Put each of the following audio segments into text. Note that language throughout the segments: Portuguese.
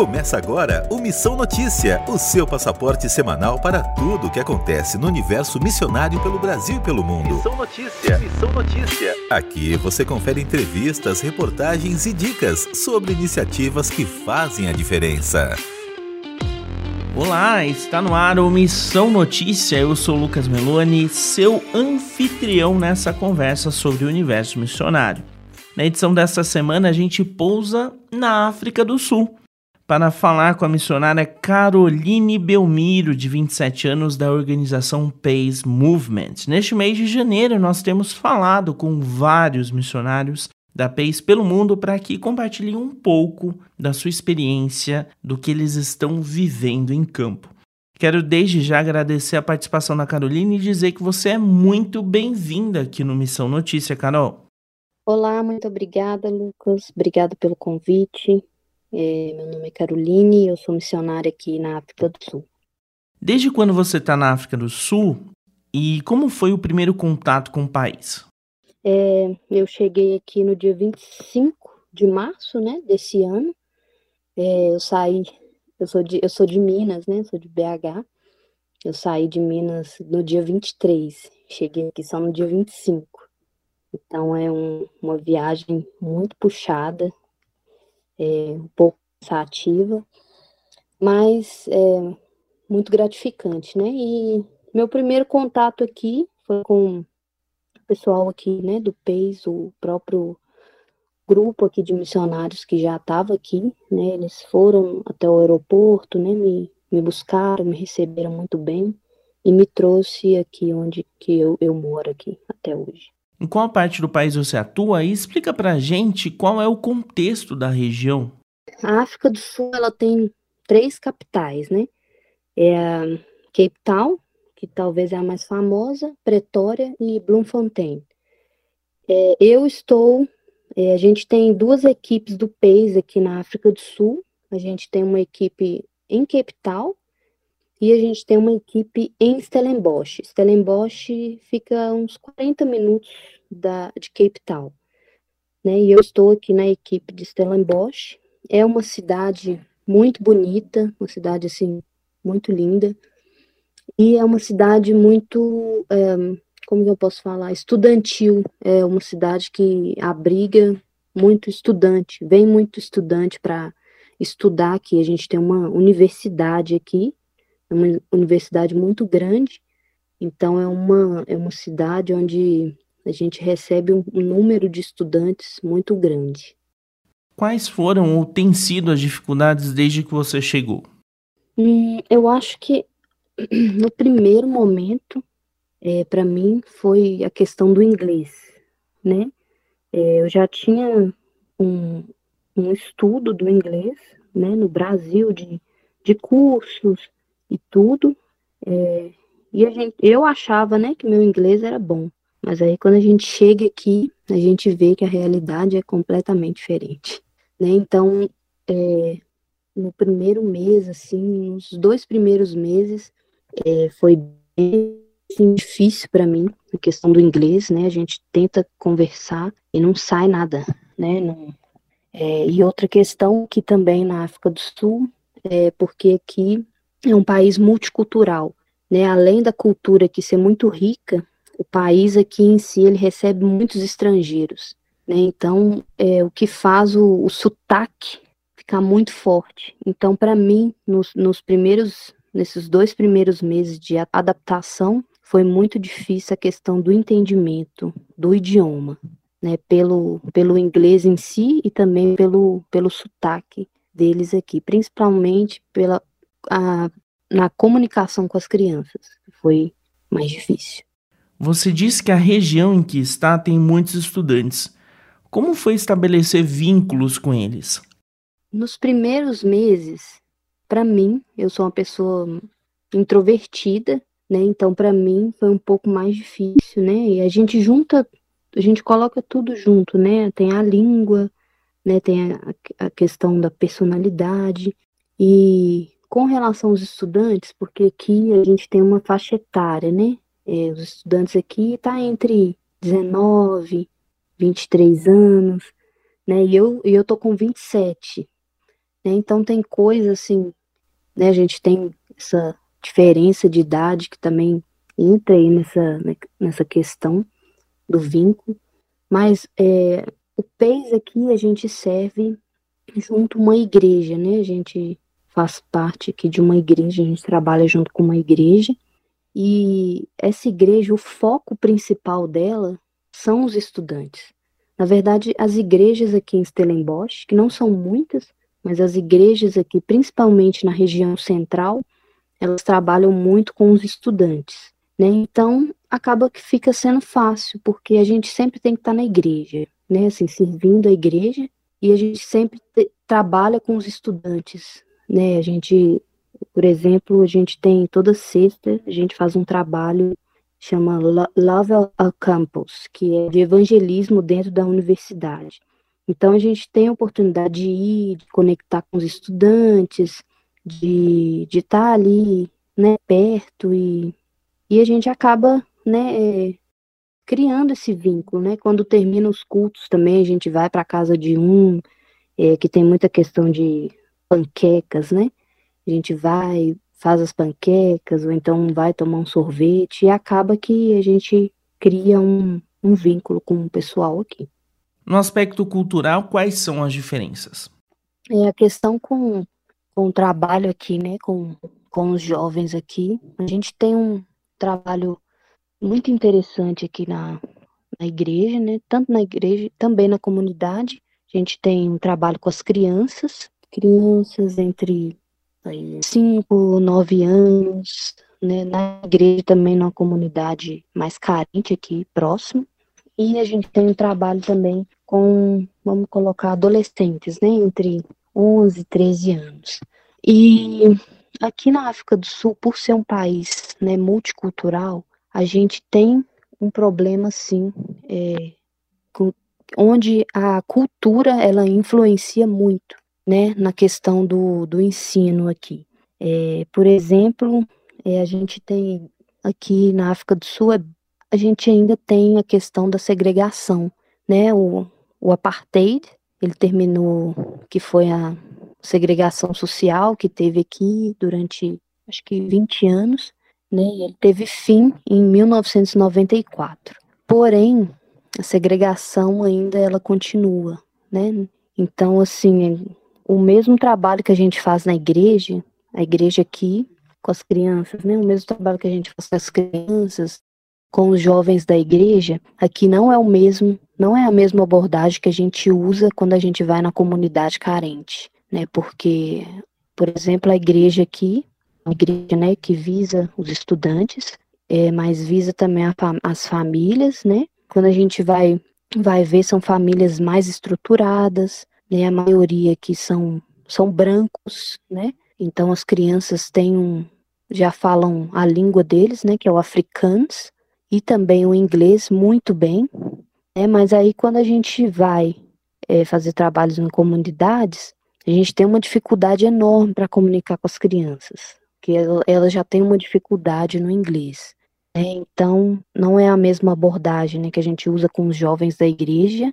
Começa agora o Missão Notícia, o seu passaporte semanal para tudo o que acontece no universo missionário pelo Brasil e pelo mundo. Missão Notícia, Missão Notícia. Aqui você confere entrevistas, reportagens e dicas sobre iniciativas que fazem a diferença. Olá, está no ar o Missão Notícia. Eu sou Lucas Meloni, seu anfitrião nessa conversa sobre o universo missionário. Na edição desta semana, a gente pousa na África do Sul para falar com a missionária Caroline Belmiro, de 27 anos, da organização Pace Movement. Neste mês de janeiro, nós temos falado com vários missionários da Pace pelo mundo para que compartilhem um pouco da sua experiência, do que eles estão vivendo em campo. Quero desde já agradecer a participação da Caroline e dizer que você é muito bem-vinda aqui no Missão Notícia, Carol. Olá, muito obrigada, Lucas. Obrigado pelo convite. É, meu nome é Caroline e eu sou missionária aqui na África do Sul. Desde quando você está na África do Sul e como foi o primeiro contato com o país? É, eu cheguei aqui no dia 25 de março né, desse ano. É, eu saí, eu sou, de, eu sou de Minas, né? Sou de BH. Eu saí de Minas no dia 23. Cheguei aqui só no dia 25. Então é um, uma viagem muito puxada, é, um pouco cansativa, mas é, muito gratificante, né? E meu primeiro contato aqui foi com o pessoal aqui, né, do PES, o próprio grupo aqui de missionários que já estava aqui, né? Eles foram até o aeroporto, né? Me, me buscaram, me receberam muito bem e me trouxe aqui onde que eu, eu moro aqui até hoje. Em qual parte do país você atua e explica pra gente qual é o contexto da região. A África do Sul ela tem três capitais, né? É a Cape Town, que talvez é a mais famosa, Pretória e Bloemfontein. É, eu estou, é, a gente tem duas equipes do PACE aqui na África do Sul. A gente tem uma equipe em Cape Town e a gente tem uma equipe em Stellenbosch. Stellenbosch fica uns 40 minutos da, de Cape Town. Né? E eu estou aqui na equipe de Stellenbosch. É uma cidade muito bonita, uma cidade assim muito linda. E é uma cidade muito, é, como eu posso falar, estudantil. É uma cidade que abriga muito estudante, vem muito estudante para estudar aqui. A gente tem uma universidade aqui, é uma universidade muito grande, então é uma, é uma cidade onde a gente recebe um, um número de estudantes muito grande. Quais foram ou têm sido as dificuldades desde que você chegou? Hum, eu acho que no primeiro momento, é, para mim, foi a questão do inglês, né? É, eu já tinha um, um estudo do inglês, né, no Brasil, de, de cursos, e tudo. É, e a gente, eu achava, né, que meu inglês era bom. Mas aí quando a gente chega aqui, a gente vê que a realidade é completamente diferente. Né? Então, é, no primeiro mês, assim, nos dois primeiros meses, é, foi bem assim, difícil para mim a questão do inglês, né? A gente tenta conversar e não sai nada, né? Não, é, e outra questão que também na África do Sul, é porque aqui é um país multicultural, né? Além da cultura aqui ser muito rica, o país aqui em si ele recebe muitos estrangeiros, né? Então, é o que faz o, o sotaque ficar muito forte. Então, para mim, nos, nos primeiros, nesses dois primeiros meses de adaptação, foi muito difícil a questão do entendimento do idioma, né? Pelo pelo inglês em si e também pelo pelo sotaque deles aqui, principalmente pela a, na comunicação com as crianças. Foi mais difícil. Você disse que a região em que está tem muitos estudantes. Como foi estabelecer vínculos com eles? Nos primeiros meses, para mim, eu sou uma pessoa introvertida, né? Então, para mim, foi um pouco mais difícil, né? E a gente junta, a gente coloca tudo junto, né? Tem a língua, né? Tem a, a questão da personalidade e com relação aos estudantes, porque aqui a gente tem uma faixa etária, né? É, os estudantes aqui tá entre 19, 23 anos, né? E eu, eu tô com 27. Né? Então tem coisa assim, né? A gente tem essa diferença de idade que também entra aí nessa, né, nessa questão do vínculo, mas é, o PES aqui a gente serve junto uma igreja, né? A gente faz parte aqui de uma igreja, a gente trabalha junto com uma igreja, e essa igreja, o foco principal dela são os estudantes. Na verdade, as igrejas aqui em Stellenbosch, que não são muitas, mas as igrejas aqui, principalmente na região central, elas trabalham muito com os estudantes. Né? Então, acaba que fica sendo fácil, porque a gente sempre tem que estar na igreja, né? assim, servindo a igreja, e a gente sempre trabalha com os estudantes. Né? A gente por exemplo, a gente tem toda sexta, a gente faz um trabalho chama Love ao Campus, que é de evangelismo dentro da universidade. Então a gente tem a oportunidade de ir, de conectar com os estudantes, de estar tá ali, né, perto e, e a gente acaba, né, criando esse vínculo, né? Quando termina os cultos também a gente vai para casa de um é, que tem muita questão de panquecas, né? A gente vai, faz as panquecas, ou então vai tomar um sorvete, e acaba que a gente cria um, um vínculo com o pessoal aqui. No aspecto cultural, quais são as diferenças? É a questão com, com o trabalho aqui, né, com, com os jovens aqui. A gente tem um trabalho muito interessante aqui na, na igreja, né, tanto na igreja, também na comunidade. A gente tem um trabalho com as crianças, crianças entre aí, cinco, nove anos, né, na igreja também numa comunidade mais carente aqui próximo. E a gente tem um trabalho também com, vamos colocar, adolescentes, né, entre 11 e 13 anos. E aqui na África do Sul, por ser um país né, multicultural, a gente tem um problema, sim, é, com, onde a cultura ela influencia muito né, na questão do, do ensino aqui. É, por exemplo, é, a gente tem aqui na África do Sul, é, a gente ainda tem a questão da segregação, né, o, o apartheid, ele terminou, que foi a segregação social que teve aqui durante, acho que 20 anos, né, e ele teve fim em 1994. Porém, a segregação ainda ela continua, né? Então, assim, o mesmo trabalho que a gente faz na igreja, a igreja aqui, com as crianças, né? O mesmo trabalho que a gente faz com as crianças, com os jovens da igreja, aqui não é o mesmo, não é a mesma abordagem que a gente usa quando a gente vai na comunidade carente, né? Porque, por exemplo, a igreja aqui, a igreja, né, que visa os estudantes, é, mas visa também fam as famílias, né? Quando a gente vai vai ver são famílias mais estruturadas, né? A maioria aqui são, são brancos, né? Então as crianças têm um, já falam a língua deles, né? Que é o africans e também o inglês muito bem, né? Mas aí quando a gente vai é, fazer trabalhos em comunidades, a gente tem uma dificuldade enorme para comunicar com as crianças, que elas já têm uma dificuldade no inglês. Né? Então, não é a mesma abordagem né, que a gente usa com os jovens da igreja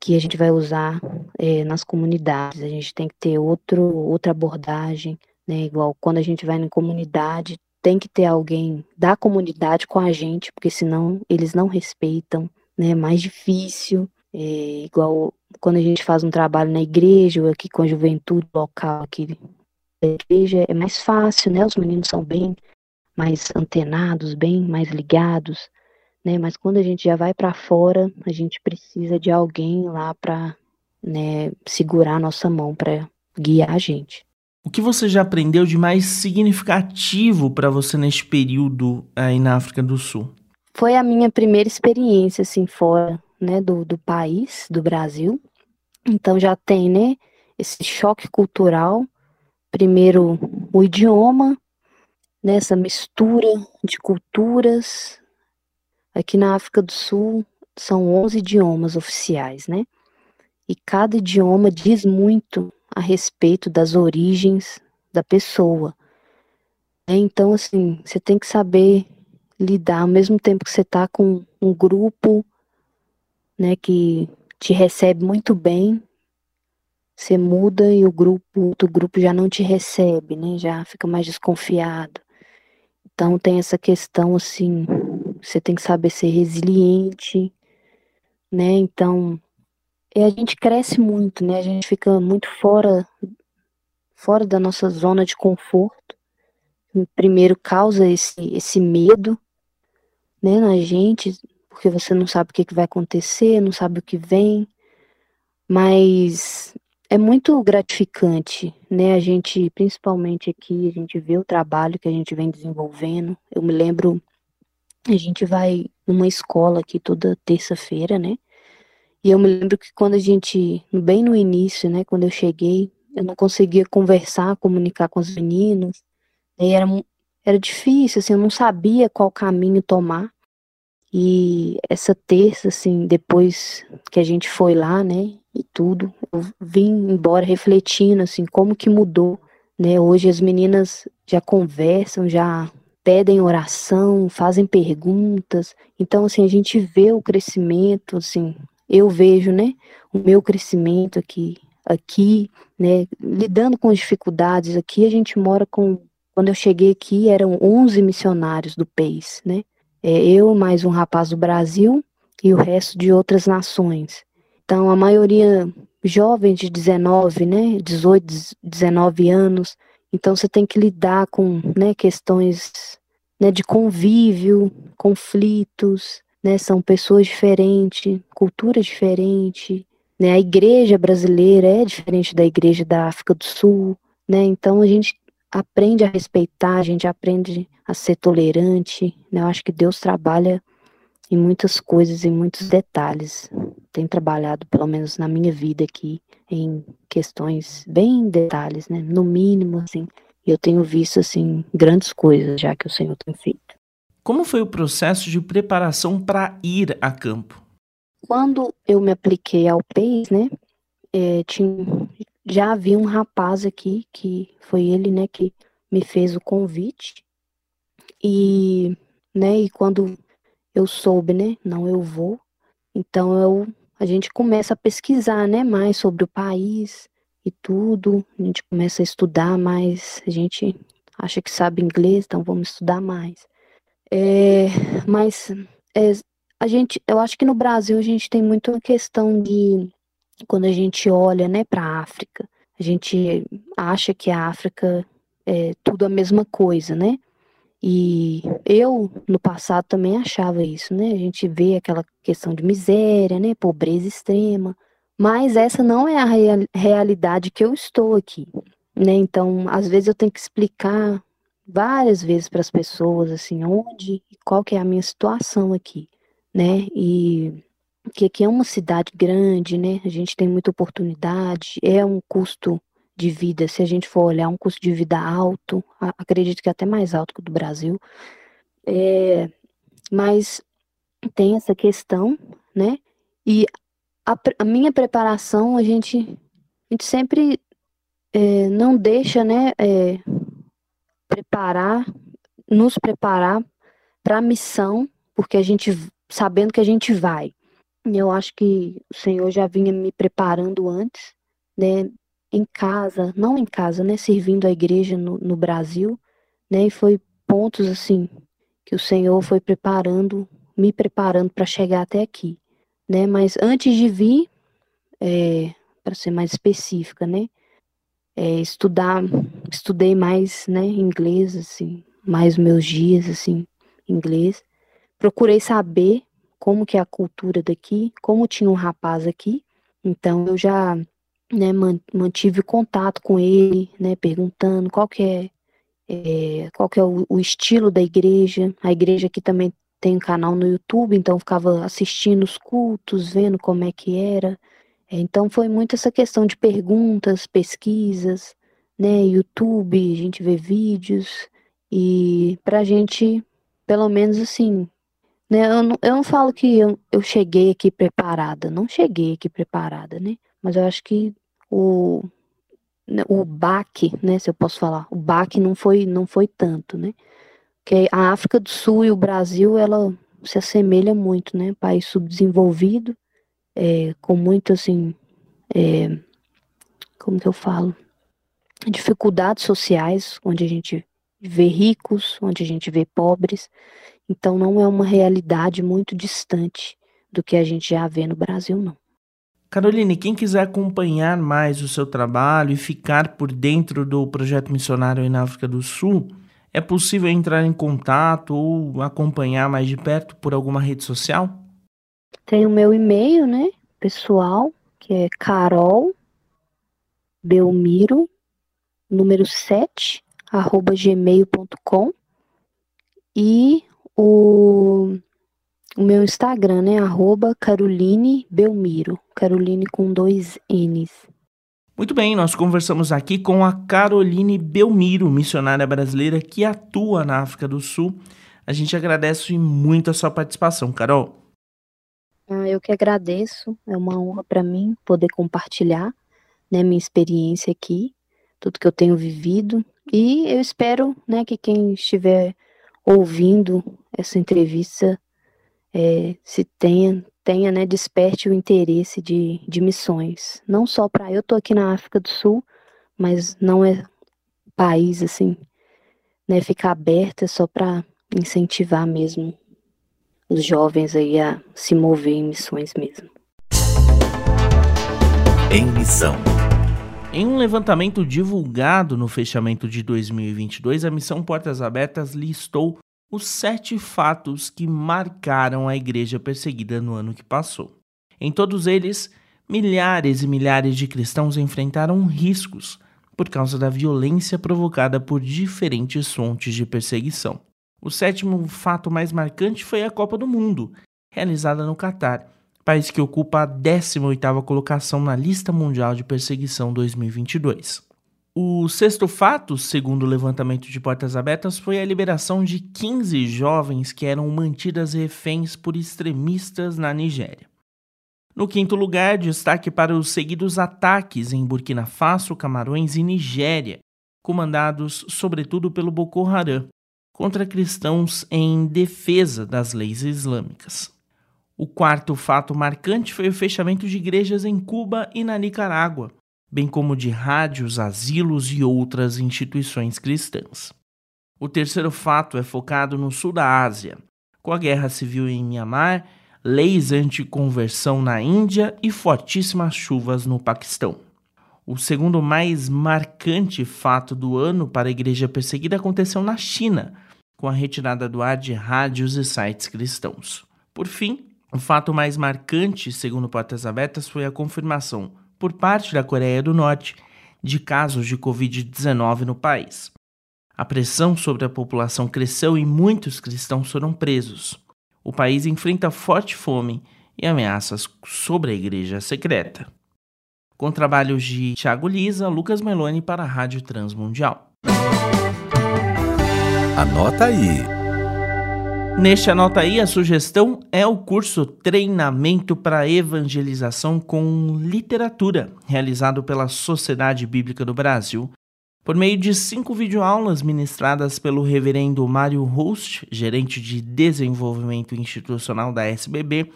que a gente vai usar é, nas comunidades. A gente tem que ter outro, outra abordagem, né? Igual quando a gente vai na comunidade, tem que ter alguém da comunidade com a gente, porque senão eles não respeitam, né? É mais difícil. É, igual quando a gente faz um trabalho na igreja, ou aqui com a juventude local aqui da igreja, é mais fácil, né? Os meninos são bem mais antenados, bem mais ligados né? Mas quando a gente já vai para fora, a gente precisa de alguém lá para né, segurar a nossa mão para guiar a gente. O que você já aprendeu de mais significativo para você neste período aí na África do Sul? Foi a minha primeira experiência assim fora, né, do, do país, do Brasil. Então já tem, né, esse choque cultural. Primeiro o idioma, nessa né, mistura de culturas, Aqui na África do Sul são 11 idiomas oficiais, né? E cada idioma diz muito a respeito das origens da pessoa. É, então, assim, você tem que saber lidar ao mesmo tempo que você está com um grupo, né, que te recebe muito bem. você muda e o grupo, o grupo já não te recebe, né? Já fica mais desconfiado. Então tem essa questão assim, você tem que saber ser resiliente, né? Então, e a gente cresce muito, né? A gente fica muito fora fora da nossa zona de conforto. Primeiro causa esse esse medo, né, na gente, porque você não sabe o que, que vai acontecer, não sabe o que vem. Mas é muito gratificante, né? A gente, principalmente aqui, a gente vê o trabalho que a gente vem desenvolvendo. Eu me lembro, a gente vai numa escola aqui toda terça-feira, né? E eu me lembro que quando a gente, bem no início, né, quando eu cheguei, eu não conseguia conversar, comunicar com os meninos. E era, era difícil, assim, eu não sabia qual caminho tomar. E essa terça, assim, depois que a gente foi lá, né, e tudo, eu vim embora refletindo, assim, como que mudou, né? Hoje as meninas já conversam, já pedem oração, fazem perguntas. Então, assim, a gente vê o crescimento, assim, eu vejo, né, o meu crescimento aqui, aqui, né, lidando com as dificuldades aqui, a gente mora com, quando eu cheguei aqui, eram 11 missionários do PEIS, né, é, eu mais um rapaz do Brasil e o resto de outras nações. Então, a maioria jovens de 19, né, 18, 19 anos. Então, você tem que lidar com né, questões né, de convívio, conflitos, né, são pessoas diferentes, culturas diferentes, né, a igreja brasileira é diferente da igreja da África do Sul, né, então a gente aprende a respeitar, a gente aprende a ser tolerante, né? Eu acho que Deus trabalha em muitas coisas, em muitos detalhes. Tem trabalhado, pelo menos na minha vida aqui, em questões bem detalhes, né? No mínimo, assim. Eu tenho visto, assim, grandes coisas já que o Senhor tem feito. Como foi o processo de preparação para ir a campo? Quando eu me apliquei ao PEIS, né? É, tinha, já havia um rapaz aqui, que foi ele, né, que me fez o convite. E, né, e quando eu soube, né, não eu vou, então eu, a gente começa a pesquisar, né, mais sobre o país e tudo, a gente começa a estudar mais, a gente acha que sabe inglês, então vamos estudar mais. É, mas é, a gente, eu acho que no Brasil a gente tem muito a questão de quando a gente olha, né, para a África, a gente acha que a África é tudo a mesma coisa, né? E eu, no passado, também achava isso, né? A gente vê aquela questão de miséria, né? Pobreza extrema. Mas essa não é a real, realidade que eu estou aqui, né? Então, às vezes eu tenho que explicar várias vezes para as pessoas, assim, onde e qual que é a minha situação aqui, né? E que aqui é uma cidade grande, né? A gente tem muita oportunidade, é um custo de vida, se a gente for olhar um custo de vida alto, acredito que até mais alto que o do Brasil, é, mas tem essa questão, né? E a, a minha preparação, a gente, a gente sempre é, não deixa, né, é, preparar, nos preparar para a missão, porque a gente, sabendo que a gente vai. Eu acho que o Senhor já vinha me preparando antes, né? em casa, não em casa, né, servindo a igreja no, no Brasil, né, e foi pontos assim que o Senhor foi preparando, me preparando para chegar até aqui, né, mas antes de vir, é, para ser mais específica, né, é, estudar, estudei mais, né, inglês, assim, mais meus dias, assim, inglês, procurei saber como que é a cultura daqui, como tinha um rapaz aqui, então eu já né, mantive contato com ele, né, perguntando qual que é, é qual que é o, o, estilo da igreja. A igreja aqui também tem um canal no YouTube, então ficava assistindo os cultos, vendo como é que era. Então foi muito essa questão de perguntas, pesquisas, né, YouTube, a gente vê vídeos e pra gente, pelo menos assim, né, eu não, eu não falo que eu, eu cheguei aqui preparada, não cheguei aqui preparada, né, mas eu acho que o, né, o baque, né, se eu posso falar, o baque não foi, não foi tanto, né? Que a África do Sul e o Brasil, ela se assemelha muito, né? País subdesenvolvido, é, com muito, assim, é, como que eu falo, dificuldades sociais, onde a gente vê ricos, onde a gente vê pobres. Então não é uma realidade muito distante do que a gente já vê no Brasil, não. Caroline, quem quiser acompanhar mais o seu trabalho e ficar por dentro do projeto missionário na África do Sul, é possível entrar em contato ou acompanhar mais de perto por alguma rede social? Tem o meu e-mail, né, pessoal, que é Carol Belmiro, número 7, arroba gmail.com e o, o meu Instagram, né, arroba Caroline Belmiro, Caroline com dois N's. Muito bem, nós conversamos aqui com a Caroline Belmiro, missionária brasileira que atua na África do Sul. A gente agradece muito a sua participação, Carol. Ah, eu que agradeço, é uma honra para mim poder compartilhar né, minha experiência aqui, tudo que eu tenho vivido, e eu espero né, que quem estiver ouvindo essa entrevista é, se tenha, tenha, né, desperte o interesse de, de missões. Não só para. Eu estou aqui na África do Sul, mas não é país assim, né, ficar aberta só para incentivar mesmo os jovens aí a se mover em missões mesmo. Em missão. Em um levantamento divulgado no fechamento de 2022, a Missão Portas Abertas listou os sete fatos que marcaram a igreja perseguida no ano que passou. Em todos eles, milhares e milhares de cristãos enfrentaram riscos por causa da violência provocada por diferentes fontes de perseguição. O sétimo fato mais marcante foi a Copa do Mundo, realizada no Catar, país que ocupa a 18ª colocação na lista mundial de perseguição 2022. O sexto fato, segundo o levantamento de portas abertas, foi a liberação de 15 jovens que eram mantidas reféns por extremistas na Nigéria. No quinto lugar, destaque para os seguidos ataques em Burkina Faso, Camarões e Nigéria, comandados sobretudo pelo Boko Haram, contra cristãos em defesa das leis islâmicas. O quarto fato marcante foi o fechamento de igrejas em Cuba e na Nicarágua, bem como de rádios, asilos e outras instituições cristãs. O terceiro fato é focado no sul da Ásia, com a guerra civil em Myanmar, leis anti-conversão na Índia e fortíssimas chuvas no Paquistão. O segundo mais marcante fato do ano para a igreja perseguida aconteceu na China, com a retirada do ar de rádios e sites cristãos. Por fim, o fato mais marcante, segundo Portas Abertas, foi a confirmação, por parte da Coreia do Norte, de casos de Covid-19 no país. A pressão sobre a população cresceu e muitos cristãos foram presos. O país enfrenta forte fome e ameaças sobre a igreja secreta. Com trabalhos de Thiago Lisa, Lucas Meloni para a Rádio Transmundial. Anota aí. Neste Anota aí, a sugestão é o curso Treinamento para Evangelização com Literatura, realizado pela Sociedade Bíblica do Brasil, por meio de cinco videoaulas ministradas pelo reverendo Mário Host, gerente de desenvolvimento institucional da SBB.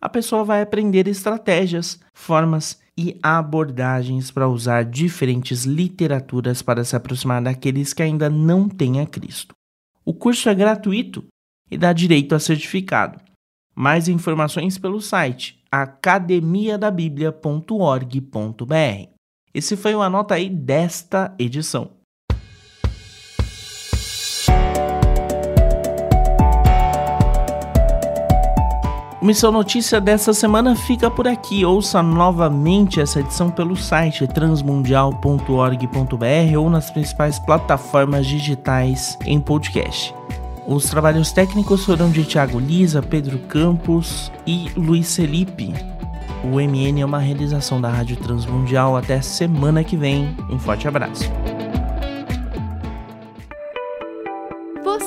A pessoa vai aprender estratégias, formas e abordagens para usar diferentes literaturas para se aproximar daqueles que ainda não têm a Cristo. O curso é gratuito e dá direito a certificado. Mais informações pelo site academiadabiblia.org.br. Esse foi o Anota aí desta edição. Missão Notícia dessa semana fica por aqui. Ouça novamente essa edição pelo site transmundial.org.br ou nas principais plataformas digitais em podcast. Os trabalhos técnicos foram de Thiago Lisa, Pedro Campos e Luiz Felipe. O MN é uma realização da Rádio Transmundial. Até semana que vem. Um forte abraço.